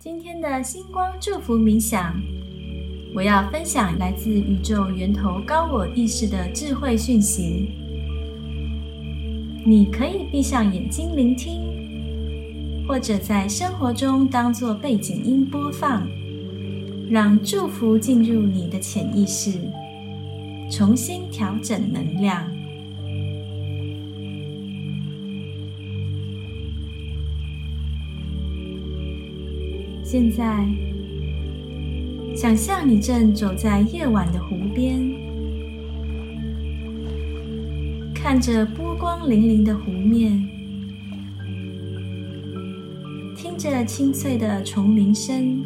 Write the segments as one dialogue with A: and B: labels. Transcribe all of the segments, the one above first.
A: 今天的星光祝福冥想，我要分享来自宇宙源头高我意识的智慧讯息。你可以闭上眼睛聆听，或者在生活中当做背景音播放，让祝福进入你的潜意识，重新调整能量。现在，想象你正走在夜晚的湖边，看着波光粼粼的湖面，听着清脆的虫鸣声，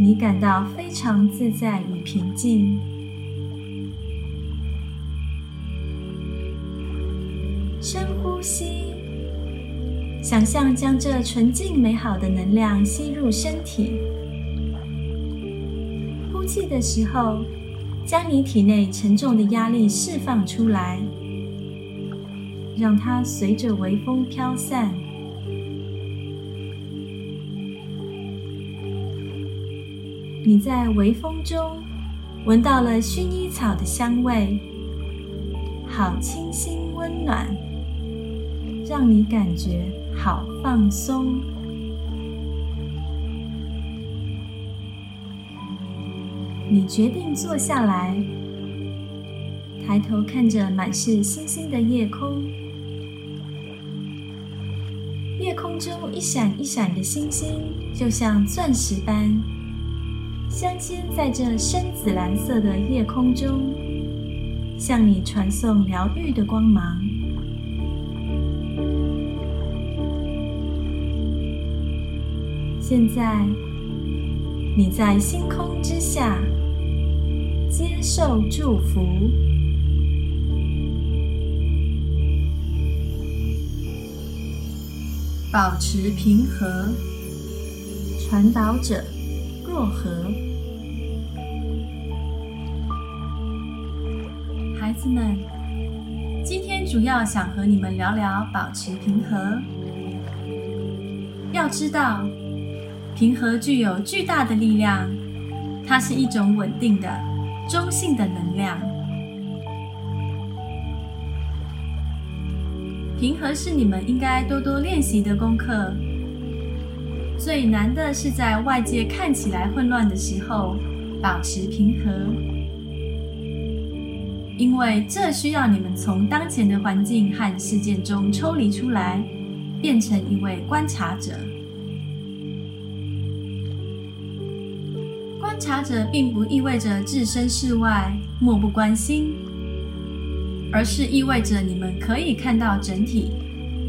A: 你感到非常自在与平静。深呼吸。想象将这纯净美好的能量吸入身体，呼气的时候，将你体内沉重的压力释放出来，让它随着微风飘散。你在微风中闻到了薰衣草的香味，好清新温暖，让你感觉。好放松。你决定坐下来，抬头看着满是星星的夜空。夜空中一闪一闪的星星，就像钻石般镶嵌在这深紫蓝色的夜空中，向你传送疗愈的光芒。现在，你在星空之下接受祝福，保持平和。传导者若何？孩子们，今天主要想和你们聊聊保持平和。要知道。平和具有巨大的力量，它是一种稳定的、中性的能量。平和是你们应该多多练习的功课。最难的是在外界看起来混乱的时候保持平和，因为这需要你们从当前的环境和事件中抽离出来，变成一位观察者。观察者并不意味着置身事外、漠不关心，而是意味着你们可以看到整体，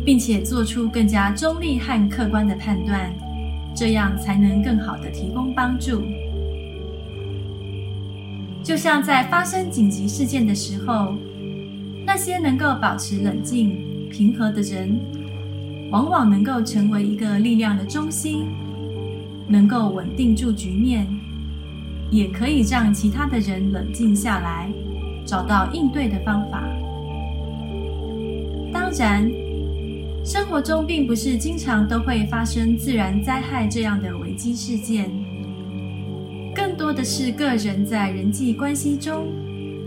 A: 并且做出更加中立和客观的判断，这样才能更好的提供帮助。就像在发生紧急事件的时候，那些能够保持冷静、平和的人，往往能够成为一个力量的中心，能够稳定住局面。也可以让其他的人冷静下来，找到应对的方法。当然，生活中并不是经常都会发生自然灾害这样的危机事件，更多的是个人在人际关系中，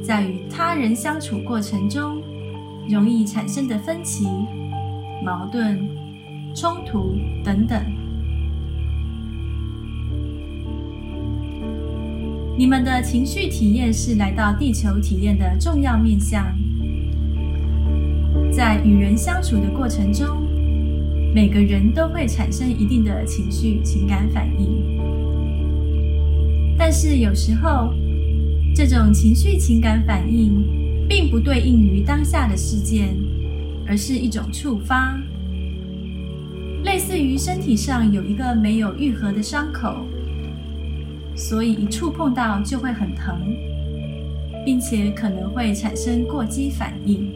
A: 在与他人相处过程中，容易产生的分歧、矛盾、冲突等等。你们的情绪体验是来到地球体验的重要面向。在与人相处的过程中，每个人都会产生一定的情绪情感反应。但是有时候，这种情绪情感反应并不对应于当下的事件，而是一种触发，类似于身体上有一个没有愈合的伤口。所以一触碰到就会很疼，并且可能会产生过激反应。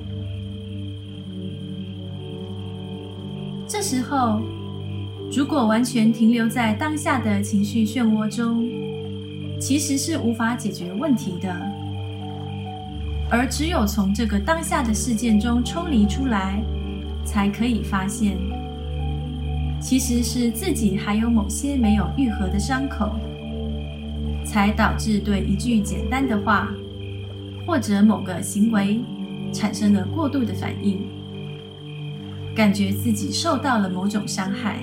A: 这时候，如果完全停留在当下的情绪漩涡中，其实是无法解决问题的。而只有从这个当下的事件中抽离出来，才可以发现，其实是自己还有某些没有愈合的伤口，才导致对一句简单的话或者某个行为产生了过度的反应，感觉自己受到了某种伤害。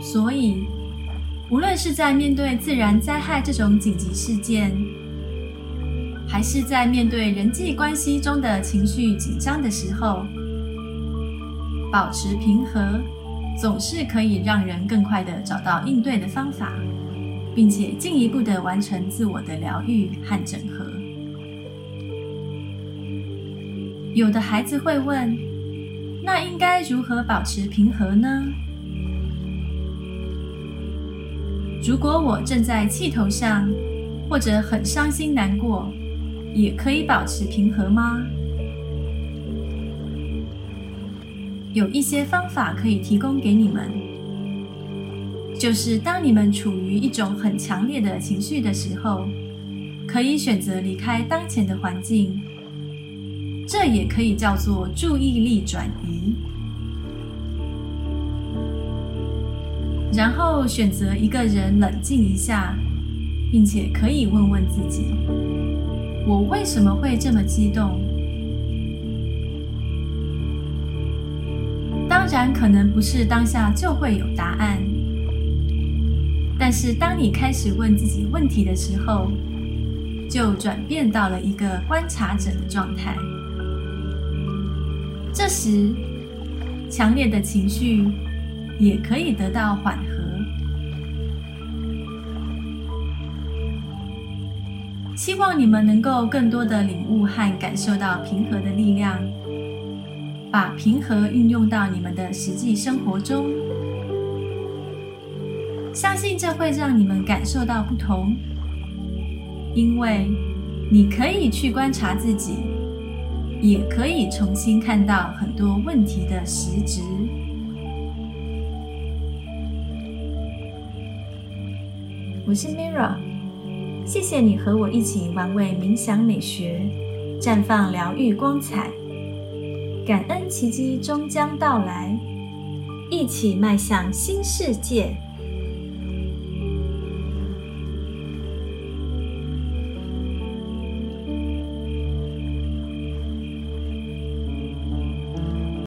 A: 所以，无论是在面对自然灾害这种紧急事件，还是在面对人际关系中的情绪紧张的时候，保持平和，总是可以让人更快的找到应对的方法，并且进一步的完成自我的疗愈和整合。有的孩子会问：“那应该如何保持平和呢？”如果我正在气头上，或者很伤心难过，也可以保持平和吗？有一些方法可以提供给你们，就是当你们处于一种很强烈的情绪的时候，可以选择离开当前的环境，这也可以叫做注意力转移。然后选择一个人冷静一下，并且可以问问自己：我为什么会这么激动？然，可能不是当下就会有答案，但是当你开始问自己问题的时候，就转变到了一个观察者的状态。这时，强烈的情绪。也可以得到缓和。希望你们能够更多的领悟和感受到平和的力量，把平和运用到你们的实际生活中。相信这会让你们感受到不同，因为你可以去观察自己，也可以重新看到很多问题的实质。我是 Mira，谢谢你和我一起玩味冥想美学，绽放疗愈光彩，感恩奇迹终将到来，一起迈向新世界。